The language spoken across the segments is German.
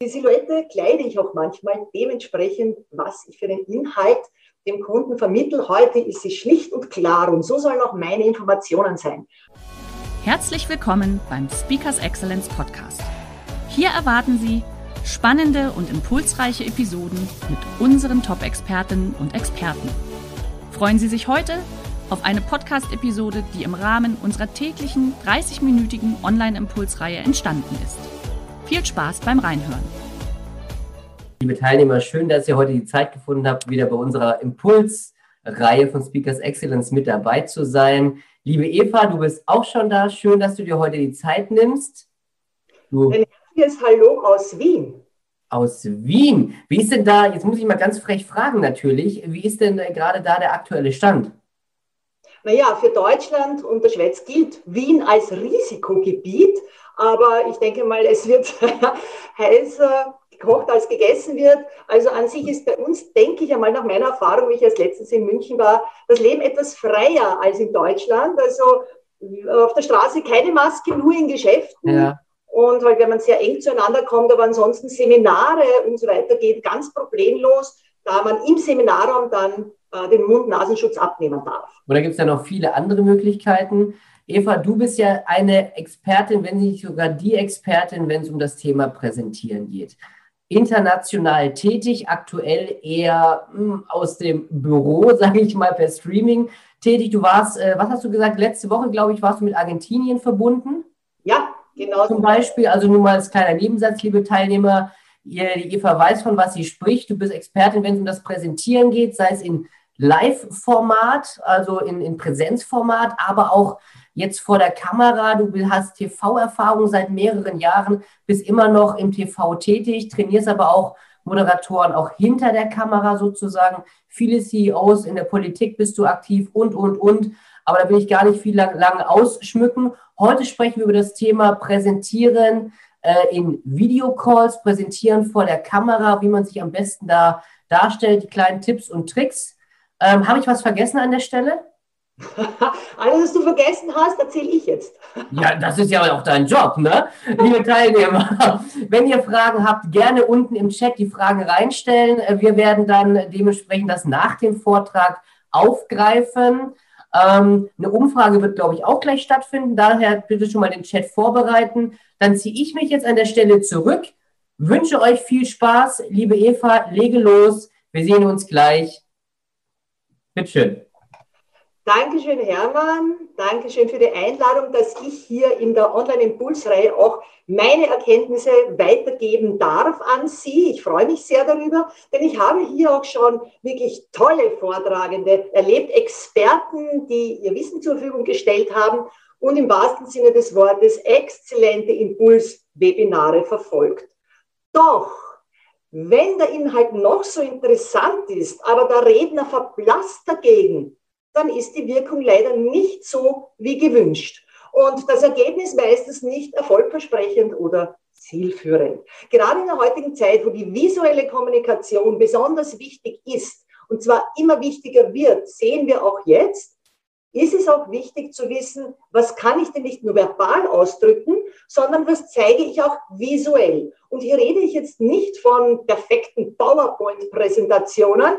Die Silhouette kleide ich auch manchmal dementsprechend, was ich für den Inhalt dem Kunden vermittle. Heute ist sie schlicht und klar und so sollen auch meine Informationen sein. Herzlich willkommen beim Speakers Excellence Podcast. Hier erwarten Sie spannende und impulsreiche Episoden mit unseren Top-Expertinnen und Experten. Freuen Sie sich heute auf eine Podcast-Episode, die im Rahmen unserer täglichen 30-minütigen Online-Impulsreihe entstanden ist. Viel Spaß beim Reinhören. Liebe Teilnehmer, schön, dass ihr heute die Zeit gefunden habt, wieder bei unserer Impulsreihe von Speakers Excellence mit dabei zu sein. Liebe Eva, du bist auch schon da. Schön, dass du dir heute die Zeit nimmst. Du Ein herzliches Hallo aus Wien. Aus Wien. Wie ist denn da, jetzt muss ich mal ganz frech fragen natürlich, wie ist denn gerade da der aktuelle Stand? Naja, für Deutschland und der Schweiz gilt Wien als Risikogebiet. Aber ich denke mal, es wird heißer gekocht als gegessen wird. Also an sich ist bei uns, denke ich einmal nach meiner Erfahrung, wie ich als letztens in München war, das Leben etwas freier als in Deutschland. Also auf der Straße keine Maske, nur in Geschäften. Ja. Und halt, wenn man sehr eng zueinander kommt, aber ansonsten Seminare und so weiter geht ganz problemlos, da man im Seminarraum dann äh, den Mund-Nasenschutz abnehmen darf. Oder gibt es ja noch viele andere Möglichkeiten. Eva, du bist ja eine Expertin, wenn nicht sogar die Expertin, wenn es um das Thema Präsentieren geht. International tätig, aktuell eher mh, hm, aus dem Büro, sage ich mal, per Streaming tätig. Du warst, äh, was hast du gesagt, letzte Woche, glaube ich, warst du mit Argentinien verbunden? Ja, genau. Zum Beispiel, also nur mal als kleiner Nebensatz, liebe Teilnehmer, ihr, die Eva weiß, von was sie spricht. Du bist Expertin, wenn es um das Präsentieren geht, sei es in Live-Format, also in, in Präsenzformat, aber auch jetzt vor der Kamera. Du hast TV-Erfahrung seit mehreren Jahren, bist immer noch im TV tätig, trainierst aber auch Moderatoren auch hinter der Kamera sozusagen. Viele CEOs in der Politik bist du aktiv und, und, und. Aber da will ich gar nicht viel lang, lang ausschmücken. Heute sprechen wir über das Thema Präsentieren äh, in Videocalls, Präsentieren vor der Kamera, wie man sich am besten da darstellt, die kleinen Tipps und Tricks. Ähm, Habe ich was vergessen an der Stelle? Alles, was du vergessen hast, erzähle ich jetzt. Ja, das ist ja auch dein Job, ne? Liebe Teilnehmer, wenn ihr Fragen habt, gerne unten im Chat die Fragen reinstellen. Wir werden dann dementsprechend das nach dem Vortrag aufgreifen. Ähm, eine Umfrage wird, glaube ich, auch gleich stattfinden. Daher bitte schon mal den Chat vorbereiten. Dann ziehe ich mich jetzt an der Stelle zurück. Wünsche euch viel Spaß. Liebe Eva, lege los. Wir sehen uns gleich. Bitteschön. Dankeschön, Hermann. Dankeschön für die Einladung, dass ich hier in der Online-Impulsreihe auch meine Erkenntnisse weitergeben darf an Sie. Ich freue mich sehr darüber, denn ich habe hier auch schon wirklich tolle Vortragende erlebt, Experten, die ihr Wissen zur Verfügung gestellt haben und im wahrsten Sinne des Wortes exzellente Impuls-Webinare verfolgt. Doch, wenn der Inhalt noch so interessant ist, aber der Redner verblasst dagegen, dann ist die Wirkung leider nicht so wie gewünscht. Und das Ergebnis meistens nicht erfolgversprechend oder zielführend. Gerade in der heutigen Zeit, wo die visuelle Kommunikation besonders wichtig ist, und zwar immer wichtiger wird, sehen wir auch jetzt, ist es auch wichtig zu wissen, was kann ich denn nicht nur verbal ausdrücken, sondern was zeige ich auch visuell. Und hier rede ich jetzt nicht von perfekten PowerPoint-Präsentationen,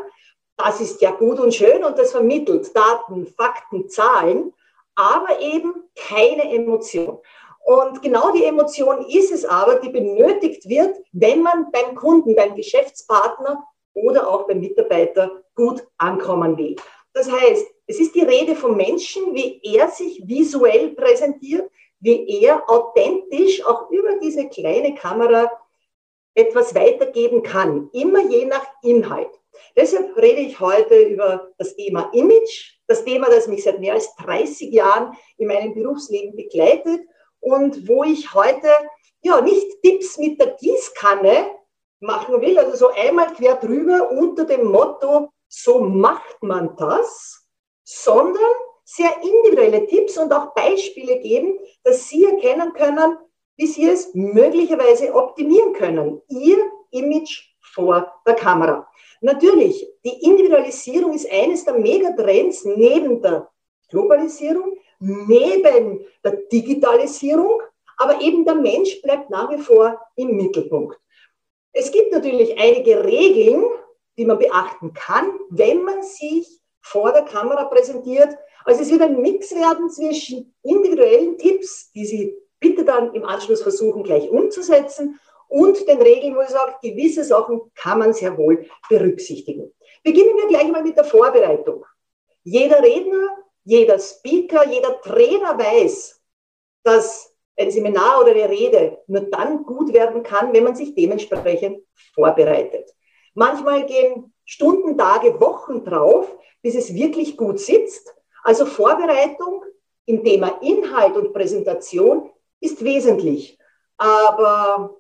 das ist ja gut und schön und das vermittelt Daten, Fakten, Zahlen, aber eben keine Emotion. Und genau die Emotion ist es aber, die benötigt wird, wenn man beim Kunden, beim Geschäftspartner oder auch beim Mitarbeiter gut ankommen will. Das heißt, es ist die Rede vom Menschen, wie er sich visuell präsentiert, wie er authentisch auch über diese kleine Kamera etwas weitergeben kann, immer je nach Inhalt. Deshalb rede ich heute über das Thema Image, das Thema, das mich seit mehr als 30 Jahren in meinem Berufsleben begleitet und wo ich heute ja nicht Tipps mit der Gießkanne machen will, also so einmal quer drüber unter dem Motto, so macht man das, sondern sehr individuelle Tipps und auch Beispiele geben, dass Sie erkennen können, wie Sie es möglicherweise optimieren können. Ihr Image vor der Kamera. Natürlich, die Individualisierung ist eines der Megatrends neben der Globalisierung, neben der Digitalisierung, aber eben der Mensch bleibt nach wie vor im Mittelpunkt. Es gibt natürlich einige Regeln, die man beachten kann, wenn man sich vor der Kamera präsentiert. Also es wird ein Mix werden zwischen individuellen Tipps, die Sie bitte dann im Anschluss versuchen gleich umzusetzen und den Regeln, wo ich sage, gewisse Sachen kann man sehr wohl berücksichtigen. Beginnen wir gleich mal mit der Vorbereitung. Jeder Redner, jeder Speaker, jeder Trainer weiß, dass ein Seminar oder eine Rede nur dann gut werden kann, wenn man sich dementsprechend vorbereitet. Manchmal gehen Stunden, Tage, Wochen drauf, bis es wirklich gut sitzt. Also Vorbereitung im Thema Inhalt und Präsentation ist wesentlich. Aber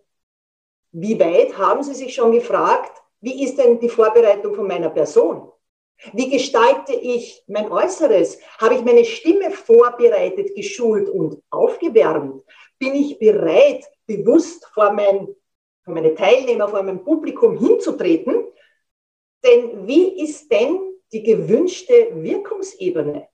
wie weit haben Sie sich schon gefragt, wie ist denn die Vorbereitung von meiner Person? Wie gestalte ich mein Äußeres? Habe ich meine Stimme vorbereitet, geschult und aufgewärmt? Bin ich bereit, bewusst vor, mein, vor meine Teilnehmer, vor meinem Publikum hinzutreten? Denn wie ist denn die gewünschte Wirkungsebene?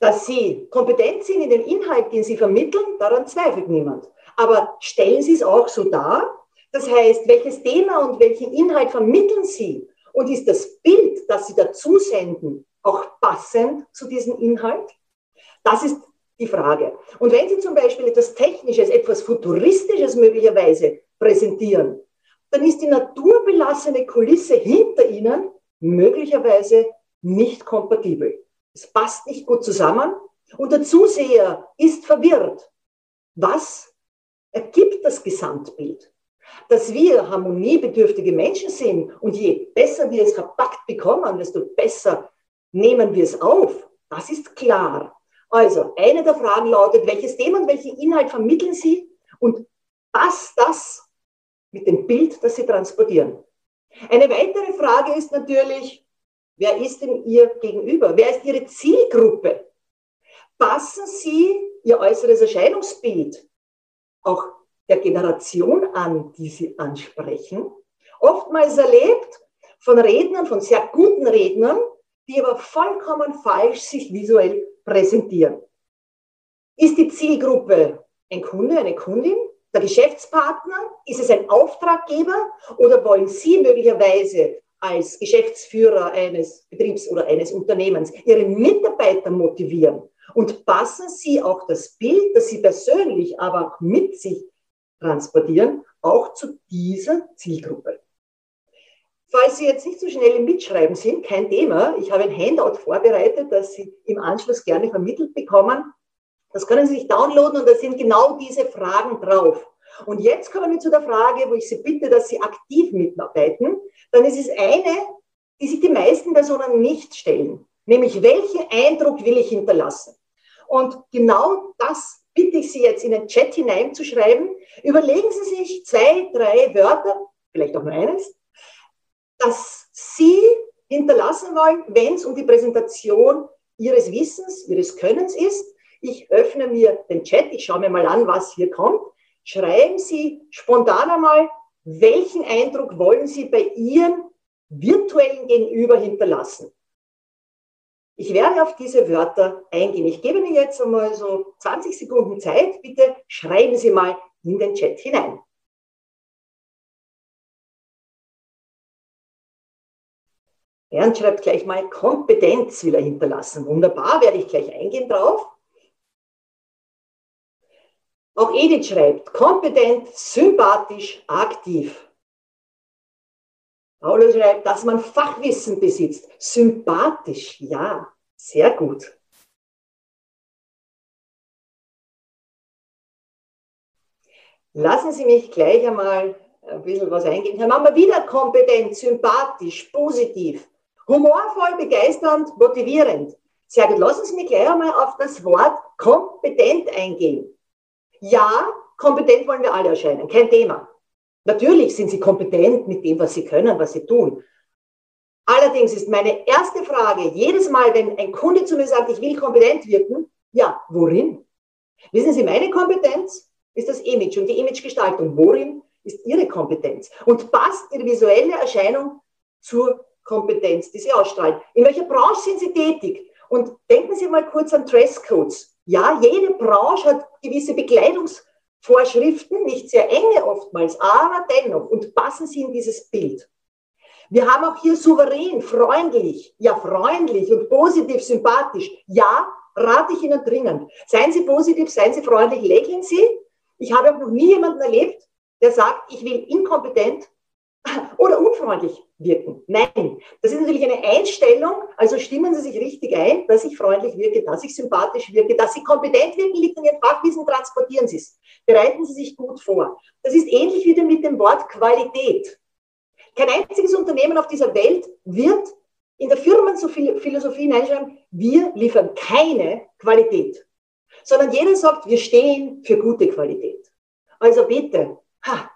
Dass Sie kompetent sind in dem Inhalt, den Sie vermitteln, daran zweifelt niemand. Aber stellen Sie es auch so dar? Das heißt, welches Thema und welchen Inhalt vermitteln Sie? Und ist das Bild, das Sie dazu senden, auch passend zu diesem Inhalt? Das ist die Frage. Und wenn Sie zum Beispiel etwas Technisches, etwas Futuristisches möglicherweise präsentieren, dann ist die naturbelassene Kulisse hinter Ihnen möglicherweise nicht kompatibel. Es passt nicht gut zusammen und der Zuseher ist verwirrt. Was ergibt das Gesamtbild? Dass wir harmoniebedürftige Menschen sind und je besser wir es verpackt bekommen, desto besser nehmen wir es auf. Das ist klar. Also, eine der Fragen lautet, welches Thema und welchen Inhalt vermitteln Sie und passt das mit dem Bild, das Sie transportieren? Eine weitere Frage ist natürlich, wer ist denn Ihr Gegenüber? Wer ist Ihre Zielgruppe? Passen Sie Ihr äußeres Erscheinungsbild auch der Generation an, die Sie ansprechen? Oftmals erlebt von Rednern, von sehr guten Rednern, die aber vollkommen falsch sich visuell präsentieren. Ist die Zielgruppe ein Kunde, eine Kundin? der Geschäftspartner? Ist es ein Auftraggeber oder wollen Sie möglicherweise als Geschäftsführer eines Betriebs oder eines Unternehmens Ihre Mitarbeiter motivieren? Und passen Sie auch das Bild, das Sie persönlich, aber auch mit sich transportieren, auch zu dieser Zielgruppe. Falls Sie jetzt nicht so schnell im Mitschreiben sind, kein Thema. Ich habe ein Handout vorbereitet, das Sie im Anschluss gerne vermittelt bekommen. Das können Sie sich downloaden und da sind genau diese Fragen drauf. Und jetzt kommen wir zu der Frage, wo ich Sie bitte, dass Sie aktiv mitarbeiten. Dann ist es eine, die sich die meisten Personen nicht stellen. Nämlich, welchen Eindruck will ich hinterlassen? Und genau das bitte ich Sie jetzt in den Chat hineinzuschreiben. Überlegen Sie sich zwei, drei Wörter, vielleicht auch nur eines, dass Sie hinterlassen wollen, wenn es um die Präsentation Ihres Wissens, Ihres Könnens ist ich öffne mir den Chat, ich schaue mir mal an, was hier kommt. Schreiben Sie spontan einmal, welchen Eindruck wollen Sie bei Ihrem virtuellen Gegenüber hinterlassen? Ich werde auf diese Wörter eingehen. Ich gebe Ihnen jetzt einmal so 20 Sekunden Zeit. Bitte schreiben Sie mal in den Chat hinein. Bernd schreibt gleich mal Kompetenz will er hinterlassen. Wunderbar, werde ich gleich eingehen drauf. Auch Edith schreibt, kompetent, sympathisch, aktiv. Paulus schreibt, dass man Fachwissen besitzt. Sympathisch, ja, sehr gut. Lassen Sie mich gleich einmal ein bisschen was eingehen. Herr Mama, wieder kompetent, sympathisch, positiv, humorvoll, begeisternd, motivierend. Sehr gut. Lassen Sie mich gleich einmal auf das Wort kompetent eingehen. Ja, kompetent wollen wir alle erscheinen, kein Thema. Natürlich sind sie kompetent mit dem, was sie können, was sie tun. Allerdings ist meine erste Frage jedes Mal, wenn ein Kunde zu mir sagt, ich will kompetent wirken, ja, worin? Wissen Sie, meine Kompetenz ist das Image und die Imagegestaltung. Worin ist Ihre Kompetenz? Und passt Ihre visuelle Erscheinung zur Kompetenz, die Sie ausstrahlen? In welcher Branche sind Sie tätig? Und denken Sie mal kurz an Dresscodes. Ja, jede Branche hat gewisse Bekleidungsvorschriften, nicht sehr enge oftmals, aber dennoch. Und passen Sie in dieses Bild. Wir haben auch hier souverän, freundlich, ja freundlich und positiv, sympathisch. Ja, rate ich Ihnen dringend. Seien Sie positiv, seien Sie freundlich, lächeln Sie. Ich habe auch noch nie jemanden erlebt, der sagt, ich will inkompetent oder unfreundlich wirken. Nein, das ist natürlich eine Einstellung, also stimmen Sie sich richtig ein, dass ich freundlich wirke, dass ich sympathisch wirke, dass Sie kompetent wirken, liegt in Ihrem Fachwissen, transportieren Sie es. Bereiten Sie sich gut vor. Das ist ähnlich wieder mit dem Wort Qualität. Kein einziges Unternehmen auf dieser Welt wird in der Firmenphilosophie hineinschreiben, wir liefern keine Qualität, sondern jeder sagt, wir stehen für gute Qualität. Also bitte, ha,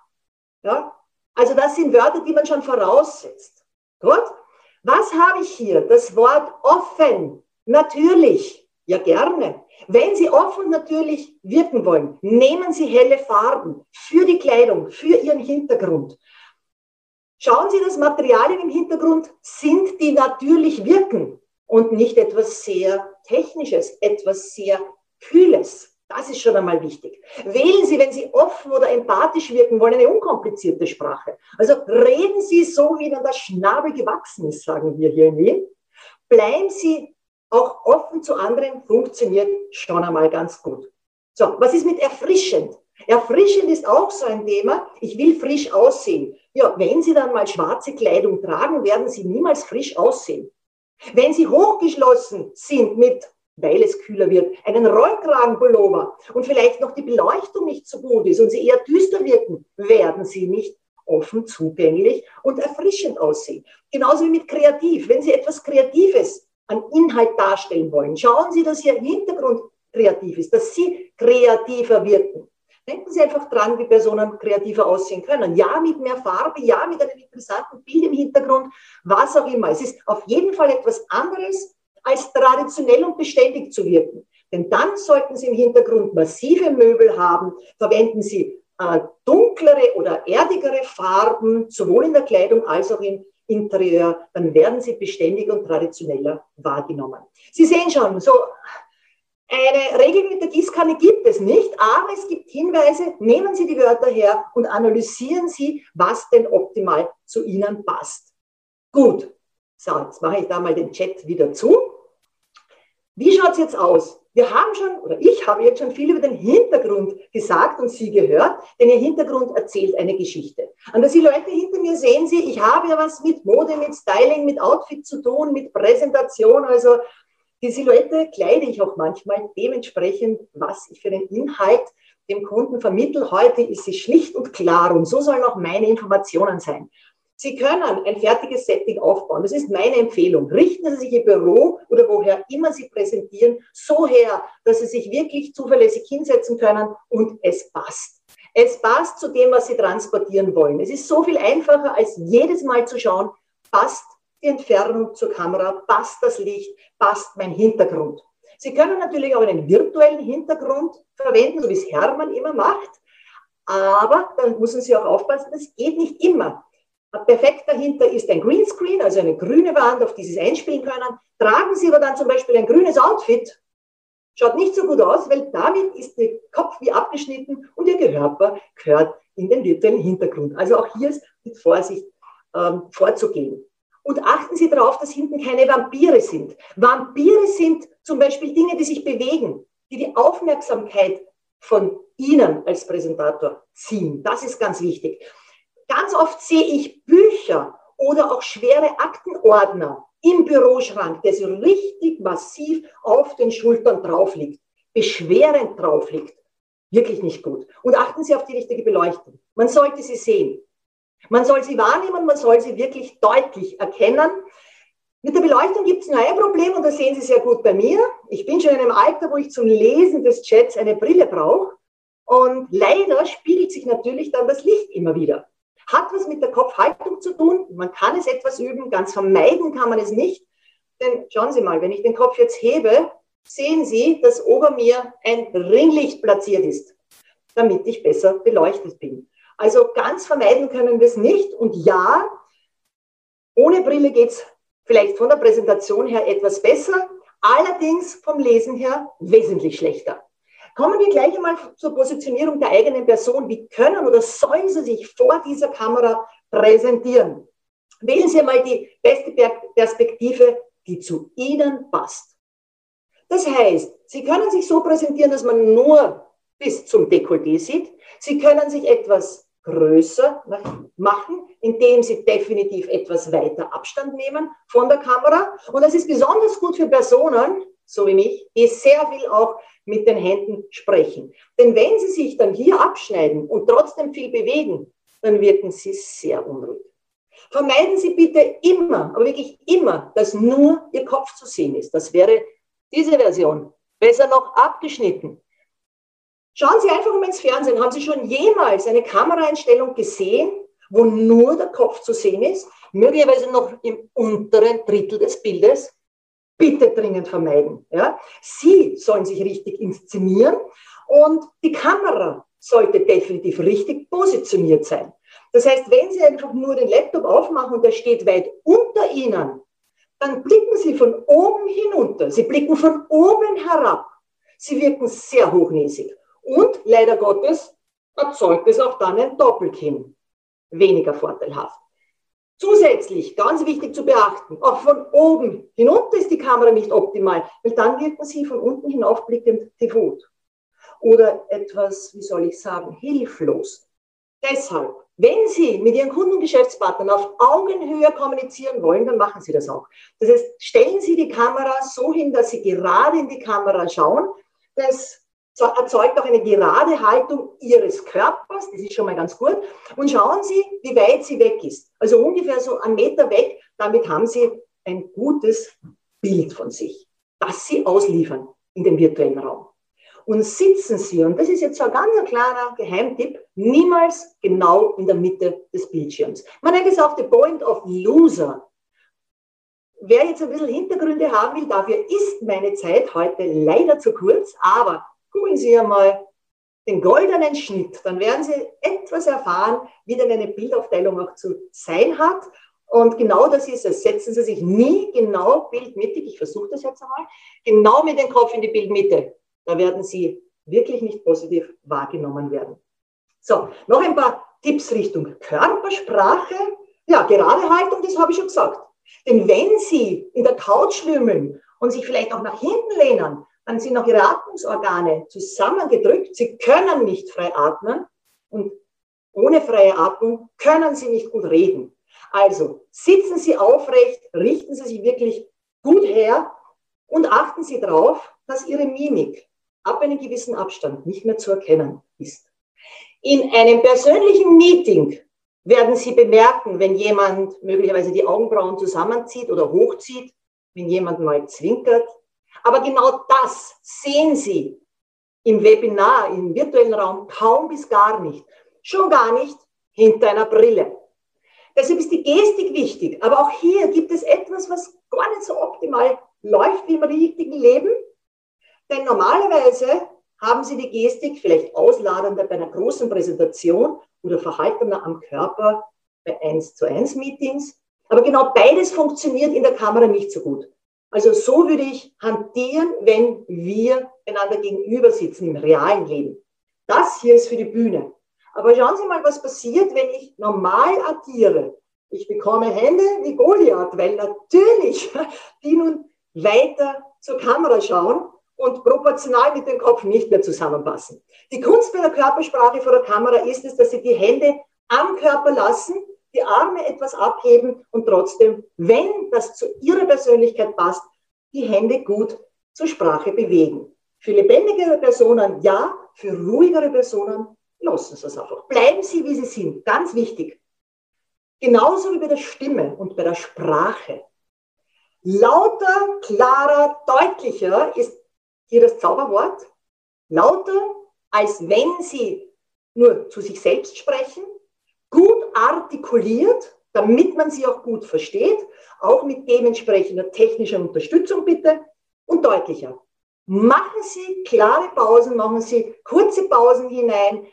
ja, also das sind Wörter, die man schon voraussetzt. Gut? Was habe ich hier? Das Wort offen, natürlich, ja gerne. Wenn Sie offen natürlich wirken wollen, nehmen Sie helle Farben für die Kleidung, für Ihren Hintergrund. Schauen Sie das Materialien im Hintergrund, sind die natürlich wirken und nicht etwas sehr Technisches, etwas sehr Kühles. Das ist schon einmal wichtig. Wählen Sie, wenn Sie offen oder empathisch wirken wollen, eine unkomplizierte Sprache. Also reden Sie so, wie dann der Schnabel gewachsen ist, sagen wir hier in Wien. Bleiben Sie auch offen zu anderen, funktioniert schon einmal ganz gut. So, was ist mit erfrischend? Erfrischend ist auch so ein Thema. Ich will frisch aussehen. Ja, wenn Sie dann mal schwarze Kleidung tragen, werden Sie niemals frisch aussehen. Wenn Sie hochgeschlossen sind mit, weil es kühler wird, einen Rollkragenpullover und vielleicht noch die Beleuchtung nicht so gut ist und Sie eher düster wirken, werden Sie nicht offen zugänglich und erfrischend aussehen. Genauso wie mit kreativ. Wenn Sie etwas Kreatives an Inhalt darstellen wollen, schauen Sie, dass Ihr Hintergrund kreativ ist, dass Sie kreativer wirken. Denken Sie einfach dran, wie Personen kreativer aussehen können. Ja, mit mehr Farbe, ja, mit einem interessanten Bild im Hintergrund, was auch immer. Es ist auf jeden Fall etwas anderes, als traditionell und beständig zu wirken. Denn dann sollten Sie im Hintergrund massive Möbel haben, verwenden Sie äh, dunklere oder erdigere Farben, sowohl in der Kleidung als auch im Interieur, dann werden Sie beständig und traditioneller wahrgenommen. Sie sehen schon, so eine Regel mit der Gießkanne gibt es nicht, aber es gibt Hinweise. Nehmen Sie die Wörter her und analysieren Sie, was denn optimal zu Ihnen passt. Gut, so, jetzt mache ich da mal den Chat wieder zu. Wie schaut es jetzt aus? Wir haben schon, oder ich habe jetzt schon viel über den Hintergrund gesagt und Sie gehört, denn Ihr Hintergrund erzählt eine Geschichte. Dass die Leute hinter mir sehen Sie, ich habe ja was mit Mode, mit Styling, mit Outfit zu tun, mit Präsentation, also die Silhouette kleide ich auch manchmal dementsprechend, was ich für den Inhalt dem Kunden vermittle. Heute ist sie schlicht und klar und so sollen auch meine Informationen sein. Sie können ein fertiges Setting aufbauen. Das ist meine Empfehlung. Richten Sie sich Ihr Büro oder woher immer Sie präsentieren so her, dass Sie sich wirklich zuverlässig hinsetzen können und es passt. Es passt zu dem, was Sie transportieren wollen. Es ist so viel einfacher, als jedes Mal zu schauen, passt die Entfernung zur Kamera, passt das Licht, passt mein Hintergrund. Sie können natürlich auch einen virtuellen Hintergrund verwenden, so wie es Hermann immer macht, aber dann müssen Sie auch aufpassen, das geht nicht immer. Perfekt dahinter ist ein Greenscreen, also eine grüne Wand, auf die Sie es einspielen können. Tragen Sie aber dann zum Beispiel ein grünes Outfit, schaut nicht so gut aus, weil damit ist der Kopf wie abgeschnitten und Ihr Körper gehört in den virtuellen Hintergrund. Also auch hier ist mit Vorsicht ähm, vorzugehen. Und achten Sie darauf, dass hinten keine Vampire sind. Vampire sind zum Beispiel Dinge, die sich bewegen, die die Aufmerksamkeit von Ihnen als Präsentator ziehen. Das ist ganz wichtig. Ganz oft sehe ich Bücher oder auch schwere Aktenordner im Büroschrank, der so richtig massiv auf den Schultern drauf liegt, beschwerend drauf liegt. Wirklich nicht gut. Und achten Sie auf die richtige Beleuchtung. Man sollte sie sehen. Man soll sie wahrnehmen, man soll sie wirklich deutlich erkennen. Mit der Beleuchtung gibt es nur ein Problem und das sehen Sie sehr gut bei mir. Ich bin schon in einem Alter, wo ich zum Lesen des Chats eine Brille brauche. Und leider spiegelt sich natürlich dann das Licht immer wieder. Hat was mit der Kopfhaltung zu tun. Man kann es etwas üben, ganz vermeiden kann man es nicht. Denn schauen Sie mal, wenn ich den Kopf jetzt hebe, sehen Sie, dass ober mir ein Ringlicht platziert ist, damit ich besser beleuchtet bin. Also ganz vermeiden können wir es nicht. Und ja, ohne Brille geht es vielleicht von der Präsentation her etwas besser, allerdings vom Lesen her wesentlich schlechter. Kommen wir gleich einmal zur Positionierung der eigenen Person. Wie können oder sollen Sie sich vor dieser Kamera präsentieren? Wählen Sie einmal die beste Perspektive, die zu Ihnen passt. Das heißt, Sie können sich so präsentieren, dass man nur bis zum Dekolleté sieht. Sie können sich etwas größer machen, indem Sie definitiv etwas weiter Abstand nehmen von der Kamera. Und das ist besonders gut für Personen, so wie mich, die sehr viel auch mit den Händen sprechen. Denn wenn Sie sich dann hier abschneiden und trotzdem viel bewegen, dann wirken Sie sehr unruhig. Vermeiden Sie bitte immer, aber wirklich immer, dass nur Ihr Kopf zu sehen ist. Das wäre diese Version. Besser noch abgeschnitten. Schauen Sie einfach mal ins Fernsehen. Haben Sie schon jemals eine Kameraeinstellung gesehen, wo nur der Kopf zu sehen ist? Möglicherweise noch im unteren Drittel des Bildes? Bitte dringend vermeiden. Ja? Sie sollen sich richtig inszenieren und die Kamera sollte definitiv richtig positioniert sein. Das heißt, wenn Sie einfach nur den Laptop aufmachen und der steht weit unter Ihnen, dann blicken Sie von oben hinunter. Sie blicken von oben herab. Sie wirken sehr hochnäsig. Und leider Gottes erzeugt es auch dann ein Doppelkinn. Weniger vorteilhaft. Zusätzlich, ganz wichtig zu beachten, auch von oben hinunter ist die Kamera nicht optimal, weil dann wirken Sie von unten hinaufblickend devot. Oder etwas, wie soll ich sagen, hilflos. Deshalb, wenn Sie mit Ihren Kunden und Geschäftspartnern auf Augenhöhe kommunizieren wollen, dann machen Sie das auch. Das heißt, stellen Sie die Kamera so hin, dass Sie gerade in die Kamera schauen. Das erzeugt auch eine gerade Haltung Ihres Körpers, das ist schon mal ganz gut. Und schauen Sie, wie weit sie weg ist. Also ungefähr so einen Meter weg, damit haben Sie ein gutes Bild von sich, das Sie ausliefern in den virtuellen Raum. Und sitzen Sie, und das ist jetzt so ein ganz klarer Geheimtipp, niemals genau in der Mitte des Bildschirms. Man nennt es auch the point of loser. Wer jetzt ein bisschen Hintergründe haben will, dafür ist meine Zeit heute leider zu kurz, aber Gucken Sie einmal den goldenen Schnitt, dann werden Sie etwas erfahren, wie denn eine Bildaufteilung auch zu sein hat. Und genau das ist es. Setzen Sie sich nie genau bildmittig, ich versuche das jetzt einmal, genau mit dem Kopf in die Bildmitte. Da werden Sie wirklich nicht positiv wahrgenommen werden. So, noch ein paar Tipps Richtung Körpersprache. Ja, gerade Haltung, das habe ich schon gesagt. Denn wenn Sie in der Couch schwimmen und sich vielleicht auch nach hinten lehnen, dann sind auch ihre Atmungsorgane zusammengedrückt. Sie können nicht frei atmen und ohne freie Atmung können sie nicht gut reden. Also sitzen Sie aufrecht, richten Sie sich wirklich gut her und achten Sie darauf, dass Ihre Mimik ab einem gewissen Abstand nicht mehr zu erkennen ist. In einem persönlichen Meeting werden Sie bemerken, wenn jemand möglicherweise die Augenbrauen zusammenzieht oder hochzieht, wenn jemand mal zwinkert, aber genau das sehen Sie im Webinar, im virtuellen Raum kaum bis gar nicht. Schon gar nicht hinter einer Brille. Deshalb ist die Gestik wichtig. Aber auch hier gibt es etwas, was gar nicht so optimal läuft wie im richtigen Leben. Denn normalerweise haben Sie die Gestik vielleicht ausladender bei einer großen Präsentation oder verhaltener am Körper bei 1 zu 1 Meetings. Aber genau beides funktioniert in der Kamera nicht so gut. Also so würde ich hantieren, wenn wir einander gegenüber sitzen im realen Leben. Das hier ist für die Bühne. Aber schauen Sie mal, was passiert, wenn ich normal agiere. Ich bekomme Hände wie Goliath, weil natürlich die nun weiter zur Kamera schauen und proportional mit dem Kopf nicht mehr zusammenpassen. Die Kunst bei der Körpersprache vor der Kamera ist es, dass Sie die Hände am Körper lassen die Arme etwas abheben und trotzdem, wenn das zu Ihrer Persönlichkeit passt, die Hände gut zur Sprache bewegen. Für lebendigere Personen ja, für ruhigere Personen lassen Sie es einfach. Bleiben Sie, wie Sie sind. Ganz wichtig. Genauso wie bei der Stimme und bei der Sprache. Lauter, klarer, deutlicher ist hier das Zauberwort. Lauter, als wenn Sie nur zu sich selbst sprechen, gut artikuliert, damit man sie auch gut versteht, auch mit dementsprechender technischer Unterstützung bitte und deutlicher. Machen Sie klare Pausen, machen Sie kurze Pausen hinein,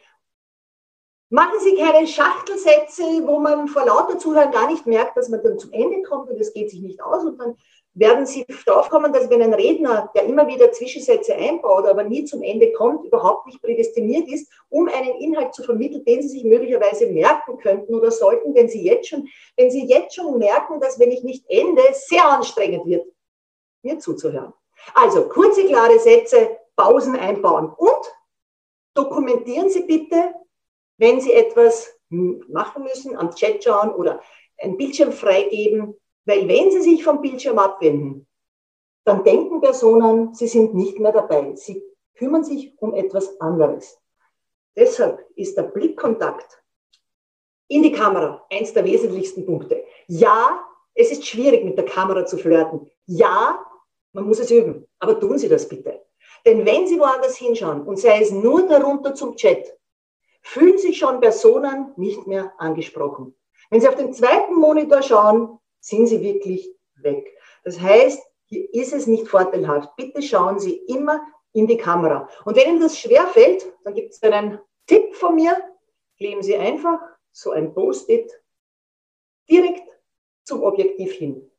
machen Sie keine Schachtelsätze, wo man vor lauter Zuhören gar nicht merkt, dass man dann zum Ende kommt und es geht sich nicht aus und dann werden Sie draufkommen, dass wenn ein Redner, der immer wieder Zwischensätze einbaut, aber nie zum Ende kommt, überhaupt nicht prädestiniert ist, um einen Inhalt zu vermitteln, den Sie sich möglicherweise merken könnten oder sollten, wenn Sie jetzt schon, wenn Sie jetzt schon merken, dass wenn ich nicht ende, sehr anstrengend wird, mir zuzuhören. Also kurze, klare Sätze, Pausen einbauen und dokumentieren Sie bitte, wenn Sie etwas machen müssen, am Chat schauen oder ein Bildschirm freigeben, weil wenn Sie sich vom Bildschirm abwenden, dann denken Personen, sie sind nicht mehr dabei. Sie kümmern sich um etwas anderes. Deshalb ist der Blickkontakt in die Kamera eins der wesentlichsten Punkte. Ja, es ist schwierig, mit der Kamera zu flirten. Ja, man muss es üben. Aber tun Sie das bitte. Denn wenn Sie woanders hinschauen und sei es nur darunter zum Chat, fühlen sich schon Personen nicht mehr angesprochen. Wenn Sie auf den zweiten Monitor schauen, sind sie wirklich weg. Das heißt, hier ist es nicht vorteilhaft. Bitte schauen Sie immer in die Kamera. Und wenn Ihnen das schwer fällt, dann gibt es einen Tipp von mir. Kleben Sie einfach so ein Post-it direkt zum Objektiv hin.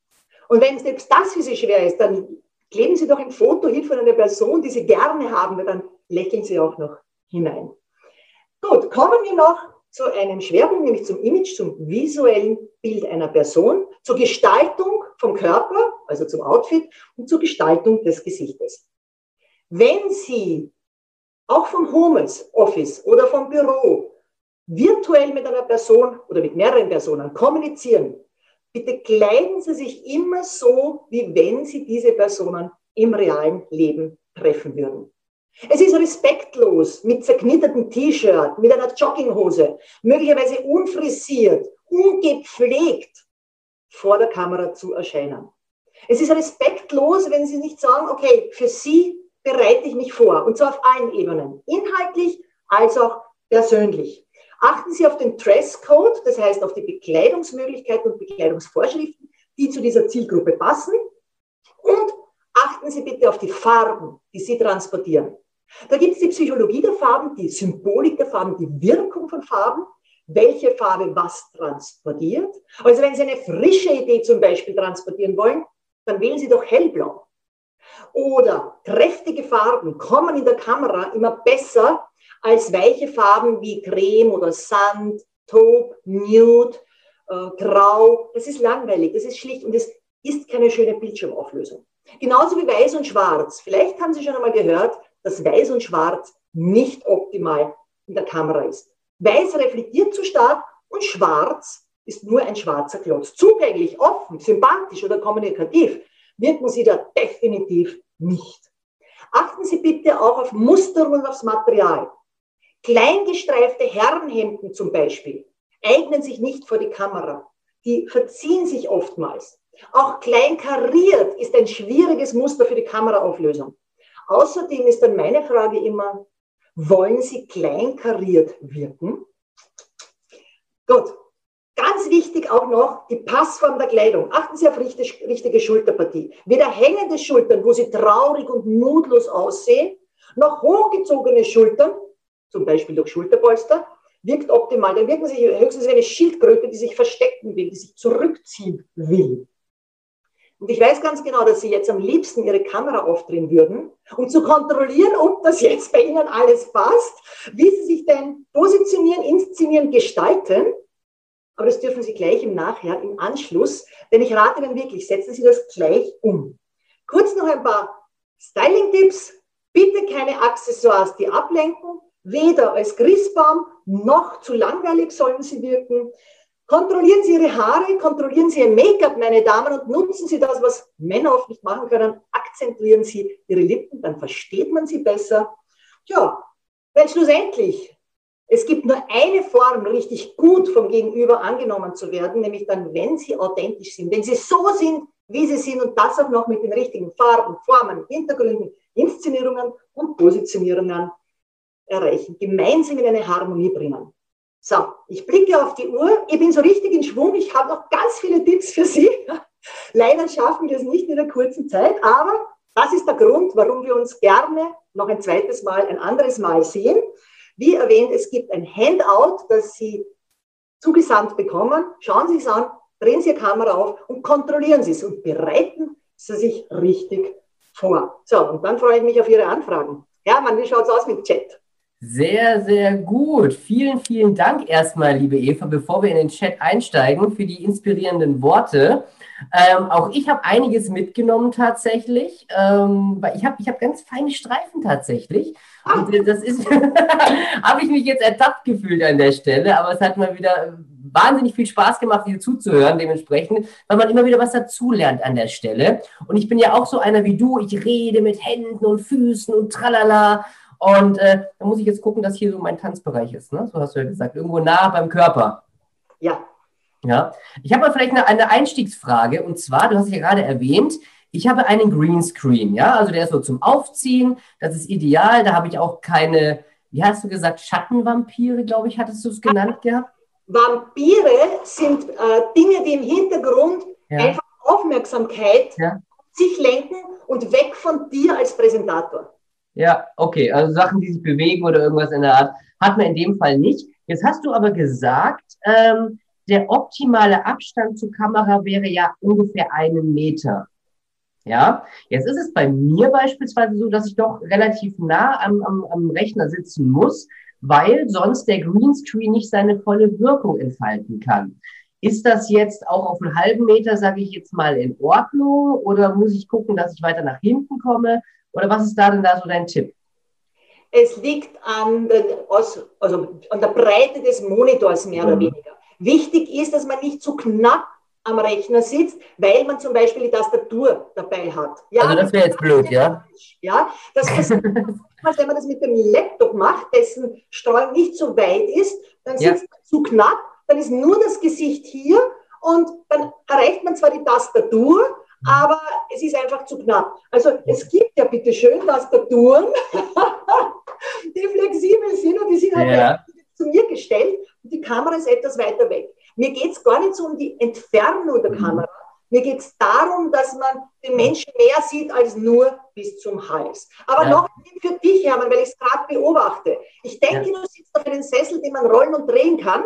Und wenn selbst das für Sie schwer ist, dann kleben Sie doch ein Foto hin von einer Person, die Sie gerne haben, weil dann lächeln Sie auch noch hinein. Gut, kommen wir noch zu einem Schwerpunkt, nämlich zum Image, zum visuellen Bild einer Person, zur Gestaltung vom Körper, also zum Outfit und zur Gestaltung des Gesichtes. Wenn Sie auch vom Homeoffice oder vom Büro virtuell mit einer Person oder mit mehreren Personen kommunizieren, bitte kleiden Sie sich immer so, wie wenn Sie diese Personen im realen Leben treffen würden. Es ist respektlos, mit zerknittertem T-Shirt, mit einer Jogginghose, möglicherweise unfrisiert, ungepflegt vor der Kamera zu erscheinen. Es ist respektlos, wenn Sie nicht sagen, okay, für Sie bereite ich mich vor, und zwar auf allen Ebenen, inhaltlich als auch persönlich. Achten Sie auf den Dresscode, das heißt auf die Bekleidungsmöglichkeiten und Bekleidungsvorschriften, die zu dieser Zielgruppe passen. Und achten Sie bitte auf die Farben, die Sie transportieren. Da gibt es die Psychologie der Farben, die Symbolik der Farben, die Wirkung von Farben, welche Farbe was transportiert. Also wenn Sie eine frische Idee zum Beispiel transportieren wollen, dann wählen Sie doch hellblau. Oder kräftige Farben kommen in der Kamera immer besser als weiche Farben wie Creme oder Sand, Taupe, Nude, äh, Grau. Das ist langweilig, das ist schlicht und es ist keine schöne Bildschirmauflösung. Genauso wie Weiß und Schwarz. Vielleicht haben Sie schon einmal gehört, dass Weiß und Schwarz nicht optimal in der Kamera ist. Weiß reflektiert zu stark und Schwarz ist nur ein schwarzer Klotz. Zugänglich, offen, sympathisch oder kommunikativ wirken Sie da definitiv nicht. Achten Sie bitte auch auf Musterung und aufs Material. Kleingestreifte Herrenhemden zum Beispiel eignen sich nicht vor die Kamera. Die verziehen sich oftmals. Auch klein kariert ist ein schwieriges Muster für die Kameraauflösung. Außerdem ist dann meine Frage immer, wollen Sie kleinkariert wirken? Gut. Ganz wichtig auch noch die Passform der Kleidung. Achten Sie auf richtig, richtige Schulterpartie. Weder hängende Schultern, wo Sie traurig und mutlos aussehen, noch hochgezogene Schultern, zum Beispiel durch Schulterpolster, wirkt optimal. Dann wirken Sie höchstens wie eine Schildkröte, die sich verstecken will, die sich zurückziehen will. Und ich weiß ganz genau, dass Sie jetzt am liebsten Ihre Kamera aufdrehen würden, um zu kontrollieren, ob das jetzt bei Ihnen alles passt, wie Sie sich denn positionieren, inszenieren, gestalten. Aber das dürfen Sie gleich im Nachher, im Anschluss, denn ich rate Ihnen wirklich, setzen Sie das gleich um. Kurz noch ein paar Styling-Tipps. Bitte keine Accessoires, die ablenken. Weder als Grissbaum noch zu langweilig sollen sie wirken. Kontrollieren Sie Ihre Haare, kontrollieren Sie Ihr Make-up, meine Damen, und nutzen Sie das, was Männer oft nicht machen können. Akzentuieren Sie Ihre Lippen, dann versteht man sie besser. Ja, weil schlussendlich, es gibt nur eine Form, richtig gut vom Gegenüber angenommen zu werden, nämlich dann, wenn Sie authentisch sind, wenn Sie so sind, wie Sie sind und das auch noch mit den richtigen Farben, Formen, Hintergründen, Inszenierungen und Positionierungen erreichen, gemeinsam in eine Harmonie bringen. So, ich blicke auf die Uhr. Ich bin so richtig in Schwung. Ich habe noch ganz viele Tipps für Sie. Leider schaffen wir es nicht in einer kurzen Zeit, aber das ist der Grund, warum wir uns gerne noch ein zweites Mal, ein anderes Mal sehen. Wie erwähnt, es gibt ein Handout, das Sie zugesandt bekommen. Schauen Sie es an, drehen Sie Ihre Kamera auf und kontrollieren Sie es und bereiten Sie sich richtig vor. So, und dann freue ich mich auf Ihre Anfragen. Hermann, wie schaut es aus mit Chat? Sehr, sehr gut. Vielen, vielen Dank erstmal, liebe Eva, bevor wir in den Chat einsteigen, für die inspirierenden Worte. Ähm, auch ich habe einiges mitgenommen tatsächlich, ähm, weil ich habe ich hab ganz feine Streifen tatsächlich. Und äh, das ist, habe ich mich jetzt ertappt gefühlt an der Stelle, aber es hat mal wieder wahnsinnig viel Spaß gemacht, dir zuzuhören, dementsprechend, weil man immer wieder was dazulernt an der Stelle. Und ich bin ja auch so einer wie du, ich rede mit Händen und Füßen und tralala. Und äh, da muss ich jetzt gucken, dass hier so mein Tanzbereich ist, ne? So hast du ja gesagt, irgendwo nah beim Körper. Ja, ja, ich habe mal vielleicht eine, eine Einstiegsfrage und zwar, du hast ja gerade erwähnt, ich habe einen Greenscreen, ja, also der ist so zum Aufziehen, das ist ideal, da habe ich auch keine, wie hast du gesagt, Schattenvampire, glaube ich, hattest du es genannt gehabt? Vampire sind äh, Dinge, die im Hintergrund ja. einfach Aufmerksamkeit ja. sich lenken und weg von dir als Präsentator. Ja, okay, also Sachen, die sich bewegen oder irgendwas in der Art, hat man in dem Fall nicht. Jetzt hast du aber gesagt, ähm, der optimale Abstand zur Kamera wäre ja ungefähr einen Meter. Ja, jetzt ist es bei mir beispielsweise so, dass ich doch relativ nah am, am, am Rechner sitzen muss, weil sonst der Greenscreen nicht seine volle Wirkung entfalten kann. Ist das jetzt auch auf einen halben Meter, sage ich jetzt mal, in Ordnung oder muss ich gucken, dass ich weiter nach hinten komme? Oder was ist da denn da so dein Tipp? Es liegt an, also an der Breite des Monitors mehr mhm. oder weniger. Wichtig ist, dass man nicht zu knapp am Rechner sitzt, weil man zum Beispiel die Tastatur dabei hat. Ja, also das wäre jetzt blöd, ja? Ja, das ist, wenn man das mit dem Laptop macht, dessen Streuung nicht so weit ist, dann sitzt ja. man zu knapp, dann ist nur das Gesicht hier und dann erreicht man zwar die Tastatur, aber es ist einfach zu knapp. Also es gibt ja bitte schön Tastaturen, die flexibel sind und die sind halt ja. zu mir gestellt die Kamera ist etwas weiter weg. Mir geht es gar nicht so um die Entfernung der mhm. Kamera. Mir geht es darum, dass man den Menschen mehr sieht als nur bis zum Hals. Aber ja. noch für dich, Hermann, weil ich es gerade beobachte. Ich denke, ja. du sitzt auf einem Sessel, den man rollen und drehen kann.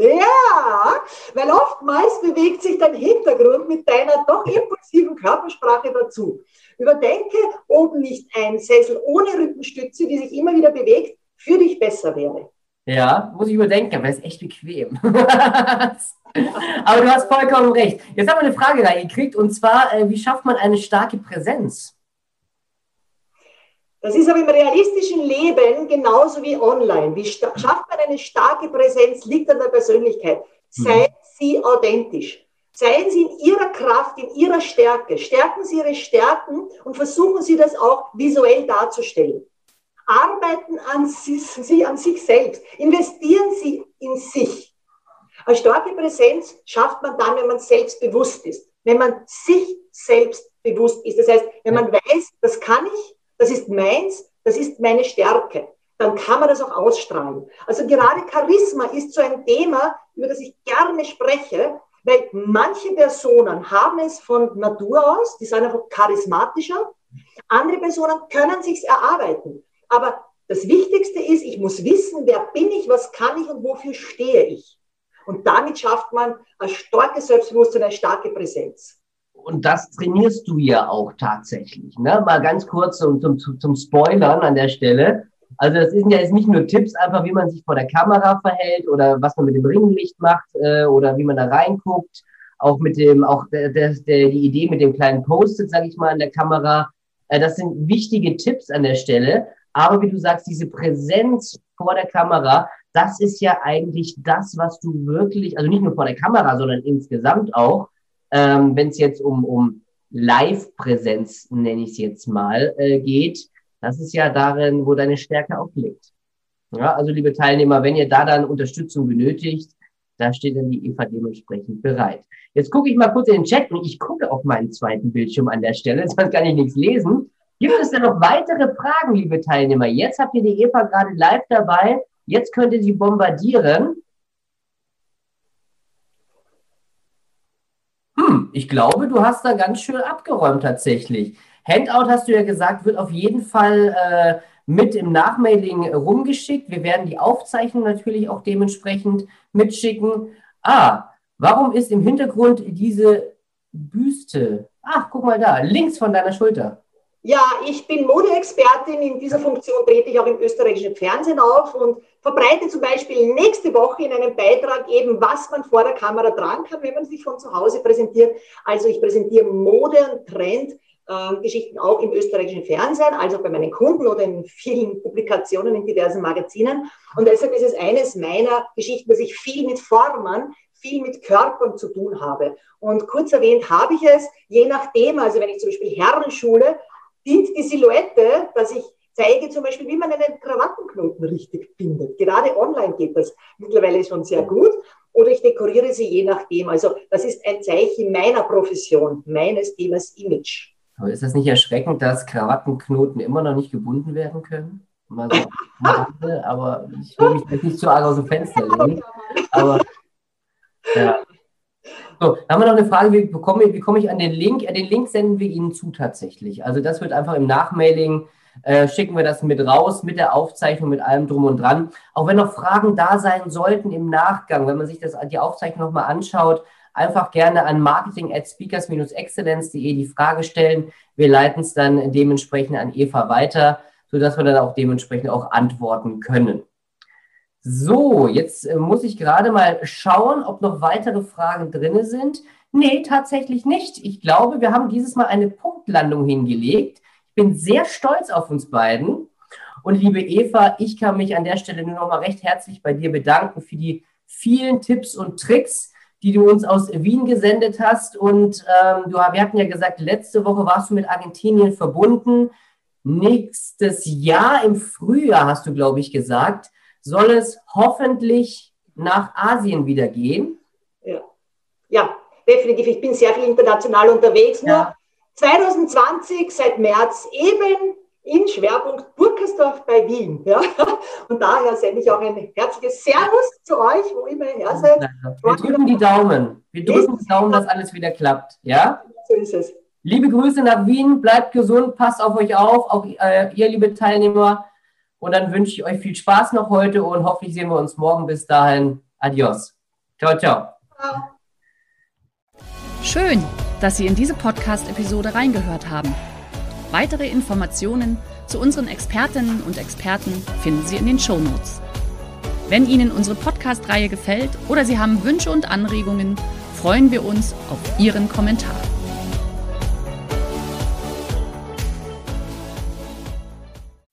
Ja, weil oftmals bewegt sich dein Hintergrund mit deiner doch impulsiven Körpersprache dazu. Überdenke, ob nicht ein Sessel ohne Rückenstütze, die sich immer wieder bewegt, für dich besser wäre. Ja, muss ich überdenken, aber ist echt bequem. aber du hast vollkommen recht. Jetzt haben wir eine Frage reingekriegt und zwar, äh, wie schafft man eine starke Präsenz? Das ist aber im realistischen Leben genauso wie online. Wie schafft man eine starke Präsenz, liegt an der Persönlichkeit. Mhm. Seien Sie authentisch. Seien Sie in Ihrer Kraft, in Ihrer Stärke. Stärken Sie Ihre Stärken und versuchen Sie das auch visuell darzustellen. Arbeiten an sich, Sie an sich selbst. Investieren Sie in sich. Eine starke Präsenz schafft man dann, wenn man selbstbewusst ist. Wenn man sich selbst bewusst ist. Das heißt, wenn man weiß, das kann ich, das ist meins, das ist meine Stärke, dann kann man das auch ausstrahlen. Also gerade Charisma ist so ein Thema, über das ich gerne spreche, weil manche Personen haben es von Natur aus, die sind einfach charismatischer. Andere Personen können sich's erarbeiten. Aber das Wichtigste ist, ich muss wissen, wer bin ich, was kann ich und wofür stehe ich. Und damit schafft man ein starkes Selbstbewusstsein, eine starke Präsenz. Und das trainierst du ja auch tatsächlich. Ne? Mal ganz kurz zum, zum, zum Spoilern an der Stelle. Also das sind ja jetzt nicht nur Tipps, einfach wie man sich vor der Kamera verhält oder was man mit dem Ringlicht macht äh, oder wie man da reinguckt. Auch mit dem, auch der, der, der, die Idee mit dem kleinen Post-it, sage ich mal, an der Kamera. Äh, das sind wichtige Tipps an der Stelle. Aber wie du sagst, diese Präsenz vor der Kamera, das ist ja eigentlich das, was du wirklich, also nicht nur vor der Kamera, sondern insgesamt auch, ähm, wenn es jetzt um, um Live-Präsenz, nenne ich es jetzt mal, äh, geht, das ist ja darin, wo deine Stärke auch liegt. Ja, also liebe Teilnehmer, wenn ihr da dann Unterstützung benötigt, da steht dann die Eva dementsprechend bereit. Jetzt gucke ich mal kurz in den Chat und ich gucke auf meinen zweiten Bildschirm an der Stelle, sonst kann ich nichts lesen. Gibt es denn noch weitere Fragen, liebe Teilnehmer? Jetzt habt ihr die Eva gerade live dabei. Jetzt könnt ihr sie bombardieren. Ich glaube, du hast da ganz schön abgeräumt tatsächlich. Handout hast du ja gesagt, wird auf jeden Fall äh, mit im Nachmailing rumgeschickt. Wir werden die Aufzeichnung natürlich auch dementsprechend mitschicken. Ah, warum ist im Hintergrund diese Büste? Ach, guck mal da, links von deiner Schulter. Ja, ich bin Modeexpertin. In dieser Funktion trete ich auch im österreichischen Fernsehen auf und verbreite zum Beispiel nächste Woche in einem Beitrag eben, was man vor der Kamera tragen kann, wenn man sich von zu Hause präsentiert. Also ich präsentiere Mode und Trend. Geschichten auch im österreichischen Fernsehen, also bei meinen Kunden oder in vielen Publikationen in diversen Magazinen. Und deshalb ist es eines meiner Geschichten, dass ich viel mit Formen, viel mit Körpern zu tun habe. Und kurz erwähnt habe ich es, je nachdem, also wenn ich zum Beispiel Herrenschule, dient die Silhouette, dass ich zeige zum Beispiel, wie man einen Krawattenknoten richtig bindet. Gerade online geht das mittlerweile schon sehr gut. Oder ich dekoriere sie je nachdem. Also das ist ein Zeichen meiner Profession, meines Themas Image. Aber ist das nicht erschreckend, dass Krawattenknoten immer noch nicht gebunden werden können? Mal so, aber ich will mich nicht zu arg aus dem Fenster legen. Aber ja. So, dann haben wir noch eine Frage, wie, bekomme, wie komme ich an den Link? Den Link senden wir Ihnen zu tatsächlich. Also das wird einfach im Nachmailing, äh, schicken wir das mit raus, mit der Aufzeichnung, mit allem drum und dran. Auch wenn noch Fragen da sein sollten im Nachgang, wenn man sich das, die Aufzeichnung nochmal anschaut, einfach gerne an marketing at speakers-excellence.de die Frage stellen. Wir leiten es dann dementsprechend an Eva weiter, sodass wir dann auch dementsprechend auch antworten können. So, jetzt äh, muss ich gerade mal schauen, ob noch weitere Fragen drin sind. Nee, tatsächlich nicht. Ich glaube, wir haben dieses Mal eine Punktlandung hingelegt. Ich bin sehr stolz auf uns beiden. Und liebe Eva, ich kann mich an der Stelle nur noch mal recht herzlich bei dir bedanken für die vielen Tipps und Tricks, die du uns aus Wien gesendet hast. Und ähm, du, wir hatten ja gesagt, letzte Woche warst du mit Argentinien verbunden. Nächstes Jahr im Frühjahr, hast du, glaube ich, gesagt, soll es hoffentlich nach Asien wieder gehen. Ja, ja definitiv. Ich bin sehr viel international unterwegs. Ja. Nur 2020, seit März, eben in Schwerpunkt Burkersdorf bei Wien. Ja? Und daher sende ich auch ein herzliches Servus zu euch, wo immer ihr her seid. Wir drücken die Daumen. Wir drücken die Daumen, dass alles wieder klappt. Ja? So ist es. Liebe Grüße nach Wien, bleibt gesund, passt auf euch auf, auch äh, ihr, liebe Teilnehmer. Und dann wünsche ich euch viel Spaß noch heute und hoffentlich sehen wir uns morgen. Bis dahin, adios. Ciao, ciao. Schön, dass Sie in diese Podcast-Episode reingehört haben. Weitere Informationen zu unseren Expertinnen und Experten finden Sie in den Show Notes. Wenn Ihnen unsere Podcast-Reihe gefällt oder Sie haben Wünsche und Anregungen, freuen wir uns auf Ihren Kommentar.